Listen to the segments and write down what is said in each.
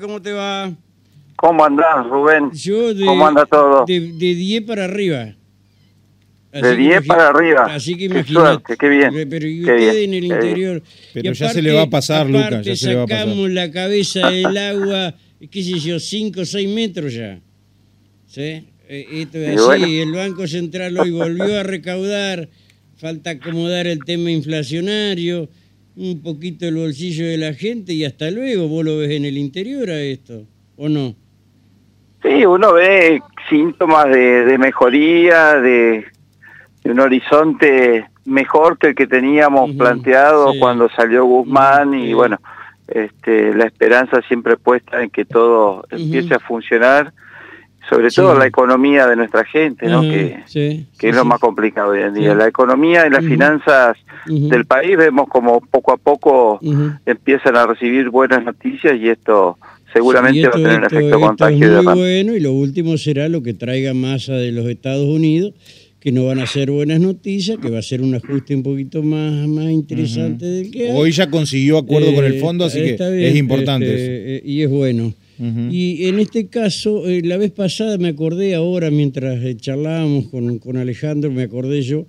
¿cómo te va? ¿Cómo andás, Rubén? Yo de, ¿Cómo anda todo? De, de 10 para arriba. Así de que 10 imagi- para arriba. Así que qué imagínate. suerte, qué bien. Pero y qué ustedes bien, en el qué interior. Pero Y ya se le va a pasar, Lucas, aparte ya se le va a pasar. sacamos la cabeza del agua, qué sé yo, 5 o 6 metros ya. ¿Sí? Eh, Esto es Y así, bueno. el Banco Central hoy volvió a recaudar, falta acomodar el tema inflacionario, un poquito el bolsillo de la gente y hasta luego, vos lo ves en el interior a esto, ¿o no? Sí, uno ve síntomas de, de mejoría, de, de un horizonte mejor que el que teníamos planteado sí. cuando salió Guzmán y sí. bueno, este, la esperanza siempre puesta en que todo empiece a funcionar, sobre Sí. todo la economía de nuestra gente, ¿no? Ajá, que, sí, que sí, es lo más complicado hoy en día. Sí. La economía y las finanzas del país vemos como poco a poco empiezan a recibir buenas noticias y esto seguramente Sí, esto- va a tener un esto- efecto esto contagio es de muy derrame. bueno y lo último será lo que traiga masa de los Estados Unidos, que no van a ser buenas noticias, que va a ser un ajuste un poquito más, más interesante del que hay. Hoy ya consiguió acuerdo con el Eh, fondo, así que bien, es importante este, eh, y es bueno. Y en este caso, eh, la vez pasada me acordé ahora, mientras eh, charlábamos con, con Alejandro, me acordé yo,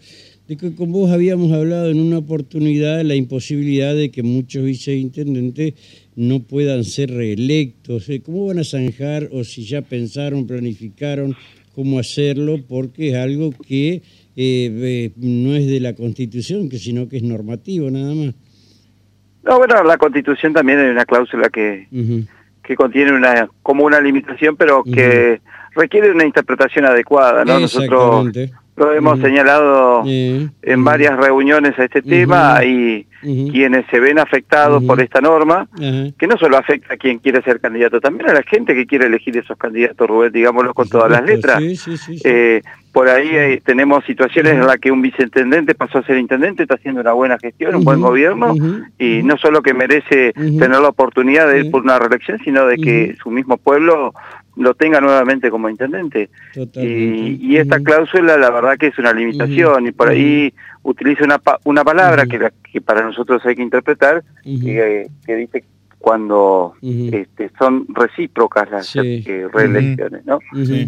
de que con vos habíamos hablado en una oportunidad la imposibilidad de que muchos viceintendentes no puedan ser reelectos. Eh, ¿Cómo van a zanjar o si ya pensaron, planificaron cómo hacerlo? Porque es algo que eh, eh, no es de la Constitución, que sino que es normativo nada más. No, bueno, la Constitución también hay una cláusula que. Que contiene una como una limitación, pero que requiere una interpretación adecuada, ¿no? Nosotros lo hemos señalado en varias reuniones a este tema. Y quienes se ven afectados por esta norma, que no solo afecta a quien quiere ser candidato, también a la gente que quiere elegir esos candidatos, Rubén, digámoslo con todas las letras. sí, sí, sí, sí. Eh, por ahí eh, tenemos situaciones en las que un viceintendente pasó a ser intendente, está haciendo una buena gestión, un buen gobierno, y no solo que merece tener la oportunidad de ir por una reelección, sino de que su mismo pueblo lo tenga nuevamente como intendente. Y, y esta cláusula, la verdad que es una limitación, y por ahí utiliza una, pa- una palabra que, que para nosotros hay que interpretar, que, que dice cuando este, son recíprocas las Sí. eh, reelecciones, ¿no?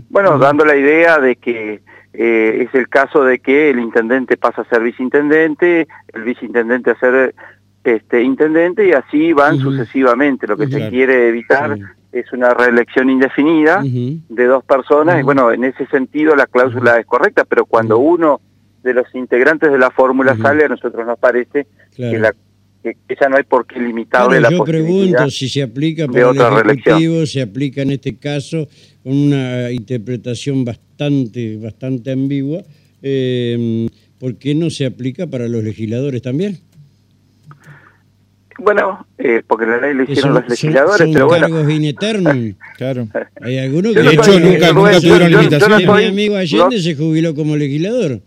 Bueno, dando la idea de que eh, es el caso de que el intendente pasa a ser viceintendente, el viceintendente a ser este intendente y así van sucesivamente. Lo que se quiere evitar es una reelección indefinida de dos personas y bueno, en ese sentido la cláusula es correcta, pero cuando uno de los integrantes de la fórmula sale, a nosotros nos parece Claro. que, la, que, ya no hay por qué limitarle Claro, la yo pregunto si se aplica para el reelección. Ejecutivo, se aplica en este caso con una interpretación bastante, bastante ambigua. Eh, ¿Por qué no se aplica para los legisladores también? Bueno, eh, porque la ley lo hicieron son- los legisladores, son, son pero bueno, cargos in eternum. Claro. Hay algunos que... De hecho, soy- nunca, nunca tuvieron limitaciones. soy- Mi amigo Allende no- se jubiló como legislador.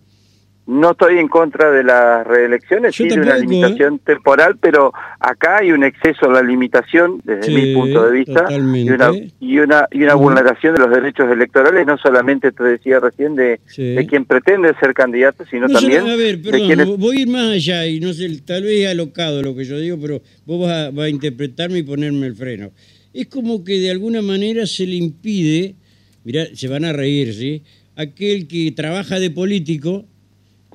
No estoy en contra de las reelecciones, Yo sí de una limitación temporal, pero acá hay un exceso a la limitación, desde Sí, mi punto de vista, y una, y una, y una vulneración de los derechos electorales, no solamente, te decía recién, de, Sí. de quien pretende ser candidato, sino No, también solo- a ver, de perdón, quienes... voy a ir más allá y no sé, tal vez es alocado lo que yo digo, pero vos vas a, vas a interpretarme y ponerme el freno. Es como que de alguna manera se le impide, mirá, se van a reír, ¿sí? Aquel que trabaja de político,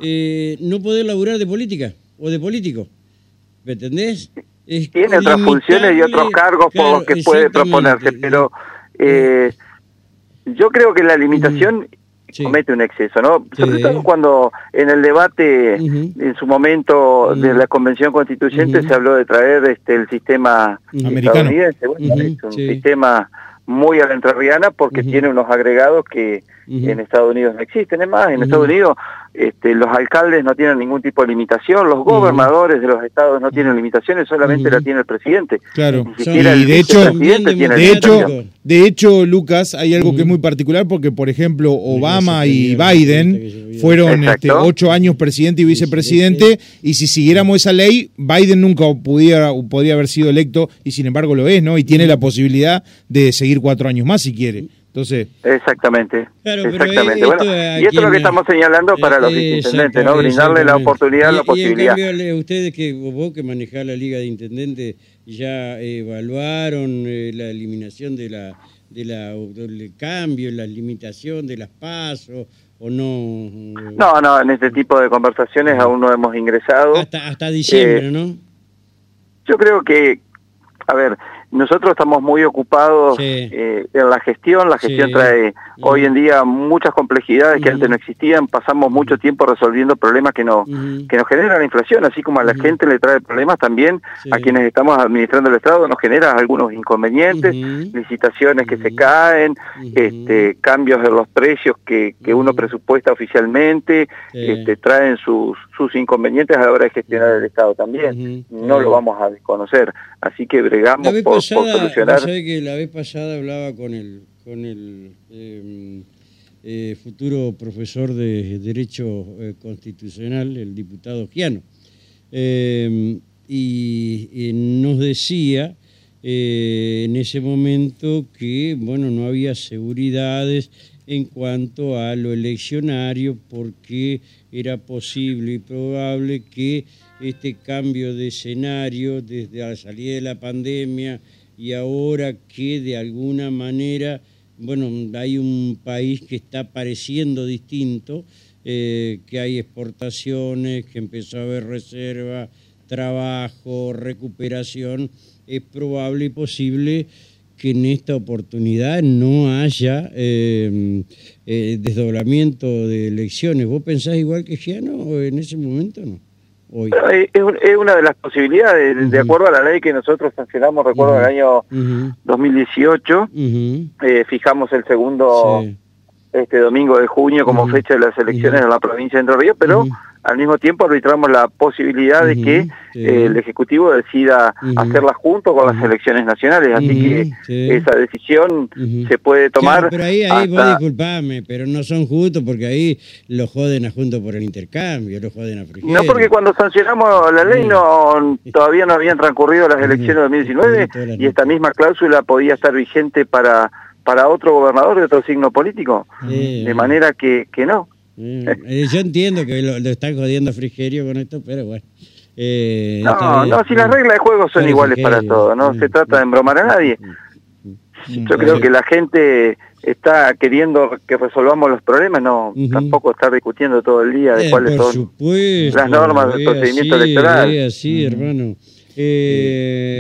eh, no poder laburar de política o de político. ¿Me entendés? Es tiene otras funciones y otros cargos por los que puede proponerse, pero eh, yo creo que la limitación Sí. comete un exceso, ¿no? Sí. Sobre todo cuando en el debate, en su momento de Ujú. la Convención Constituyente se habló de traer este el sistema. Americano. estadounidense, bueno, es un sí. sistema muy a la entrerriana porque tiene unos agregados que en Estados Unidos no existen. Es más, en. Estados Unidos este, los alcaldes no tienen ningún tipo de limitación, los gobernadores de los estados no tienen limitaciones, solamente la tiene el presidente. Claro. Ni siquiera Y el de hecho, tiene De hecho, de hecho, Lucas, hay algo que es muy particular porque, por ejemplo, Obama y Biden fueron este, ocho años presidente y vicepresidente, y si siguiéramos esa ley, Biden nunca pudiera, podría haber sido electo, y sin embargo lo es, ¿no? Y tiene la posibilidad de seguir cuatro años más si quiere. Entonces, Exactamente, Claro, pero exactamente. esto Bueno, y esto es lo que estamos señalando para los Eh, viceintendentes, ¿no? Brindarle la oportunidad, Y- la y posibilidad. en cambio, ustedes que vos que manejás la Liga de Intendentes ya evaluaron la eliminación de la, de la, del cambio, la limitación de las pasos o no? No, no, en este tipo de conversaciones aún no hemos ingresado. Hasta, hasta diciembre, ¿no? Yo creo que, a ver, nosotros estamos muy ocupados eh, en la gestión, la gestión trae hoy en día muchas complejidades que antes no existían, pasamos mucho tiempo resolviendo problemas que, no, que nos generan la inflación, así como a la gente le trae problemas también, a quienes estamos administrando el Estado nos genera algunos inconvenientes, licitaciones que se caen, este, cambios en los precios que, que uno presupuesta oficialmente, este, traen sus, sus inconvenientes a la hora de gestionar el Estado también, no lo vamos a desconocer, así que bregamos por que la vez pasada hablaba con el, con el em, eh, futuro profesor de Derecho eh, Constitucional, el diputado Giano, em, y, nos decía eh, en ese momento que bueno no había seguridades en cuanto a lo eleccionario porque era posible y probable que este cambio de escenario desde la salida de la pandemia y ahora que de alguna manera, bueno, hay un país que está pareciendo distinto, eh, que hay exportaciones, que empezó a haber reserva, trabajo, recuperación, es probable y posible que en esta oportunidad no haya eh, eh, desdoblamiento de elecciones. ¿Vos pensás igual que Giano en ese momento no? Es, una de las posibilidades, de acuerdo a la ley que nosotros sancionamos, recuerdo, en el año 2018, eh, fijamos el segundo este domingo de junio como fecha de las elecciones en la provincia de Entre Ríos, pero al mismo tiempo arbitramos la posibilidad de que eh, el Ejecutivo decida hacerla junto con las elecciones nacionales, así que esa decisión se puede tomar. pero ahí, ahí vos disculpame, pero no son justos porque ahí lo joden a junto por el intercambio, lo joden a No, porque cuando sancionamos la ley no todavía no habían transcurrido las elecciones de 2019 y esta misma cláusula podía estar vigente para para otro gobernador de otro signo político, de manera que, que no. Eh, yo entiendo que lo, están jodiendo a Frigerio con esto, pero bueno. Eh, no, no, si las reglas de juego son iguales para todos, no se trata de embromar a nadie. Yo creo que la gente está queriendo que resolvamos los problemas, no, tampoco está discutiendo todo el día de eh, cuáles son las normas del procedimiento electoral. Sí, hermano.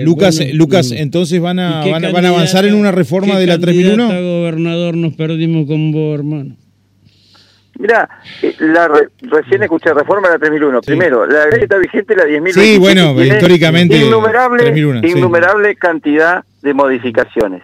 Lucas, Lucas, entonces van a, van, van, a avanzar en una reforma de la 3001. gobernador nos perdimos con vos, hermano? Mira, eh, la recién escuché reforma de la 3001. Primero, la ley está vigente la 10.000. Sí, bueno, históricamente. Innumerable, innumerable cantidad de modificaciones.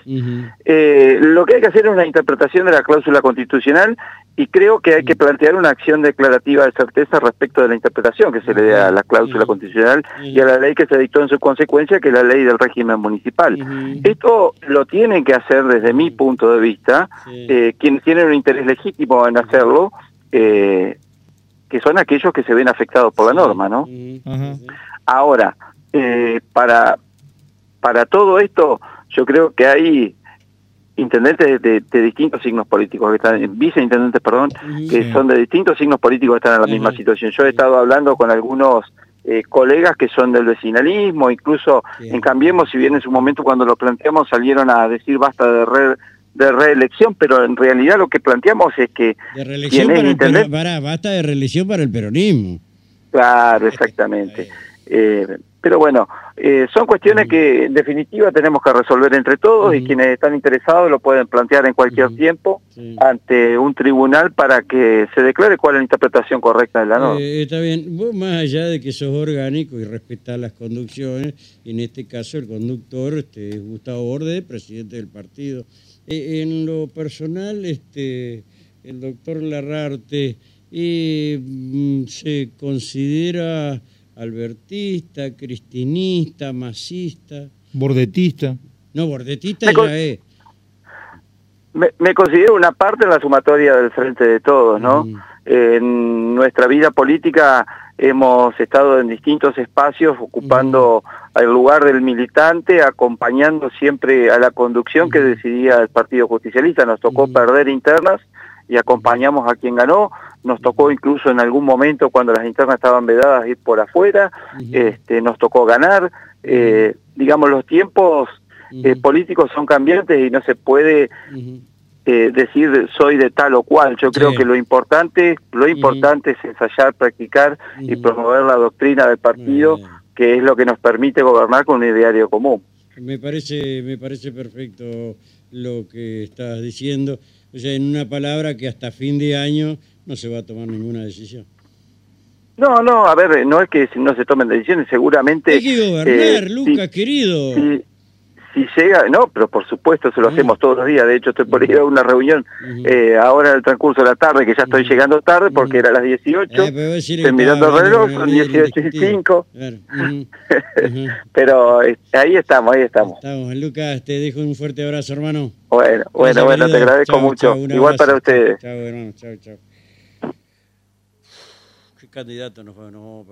eh, lo que hay que hacer es una interpretación de la cláusula constitucional y creo que hay que plantear una acción declarativa de certeza respecto de la interpretación que se le dé a la cláusula constitucional y a la ley que se dictó en su consecuencia, que es la ley del régimen municipal. Esto lo tienen que hacer desde mi punto de vista eh, quienes tienen un interés legítimo en hacerlo, eh, que son aquellos que se ven afectados por la norma, ¿no? Ahora, eh, para, para todo esto, yo creo que hay intendentes de, distintos signos políticos, que están, viceintendentes, perdón, que son de distintos signos políticos que están en la misma situación. Yo he estado hablando con algunos eh, colegas que son del vecinalismo, incluso en Cambiemos, si bien en su momento cuando lo planteamos salieron a decir basta de de reelección, pero en realidad lo que planteamos es que... De reelección para, basta de reelección para el peronismo. Claro, exactamente. Eh, pero bueno, eh, son cuestiones que en definitiva tenemos que resolver entre todos y quienes están interesados lo pueden plantear en cualquier tiempo ante un tribunal para que se declare cuál es la interpretación correcta de la norma. Eh, está bien, vos más allá de que sos orgánico y respetar las conducciones, en este caso el conductor este, es Gustavo Borde, presidente del partido. Eh, en lo personal, este, el doctor Larrarte mm, se considera albertista, cristinista, masista. Bordetista. No, bordetista ya es. Me, considero una parte en la sumatoria del frente de todos, ¿no? Mm. En nuestra vida política hemos estado en distintos espacios ocupando mm. el lugar del militante, acompañando siempre a la conducción que mm. decidía el Partido Justicialista. Nos tocó perder internas y acompañamos a quien ganó. Nos tocó incluso en algún momento cuando las internas estaban vedadas ir por afuera, este, nos tocó ganar. Eh, digamos, los tiempos eh, políticos son cambiantes y no se puede eh, decir soy de tal o cual. Yo creo que lo importante, lo importante es ensayar, practicar y promover la doctrina del partido, que es lo que nos permite gobernar con un ideario común. Me parece, me parece perfecto lo que estás diciendo. O sea, en una palabra que hasta fin de año no se va a tomar ninguna decisión. No, no, a ver, no es que no se tomen decisiones, seguramente... Hay que gobernar, eh, Lucas, querido si llega, no, pero por supuesto se lo hacemos todos los días, de hecho estoy por ir a una reunión eh, ahora en el transcurso de la tarde, que ya estoy llegando tarde porque era las 18, eh, estoy mirando el reloj, son 18 y 5, pero eh, ahí estamos, ahí estamos. Estamos, Lucas, te dejo un fuerte abrazo, hermano. Bueno, bueno, bueno, te agradezco mucho, igual para ustedes. Chao, hermano, chao, chao. Qué candidato nos vamos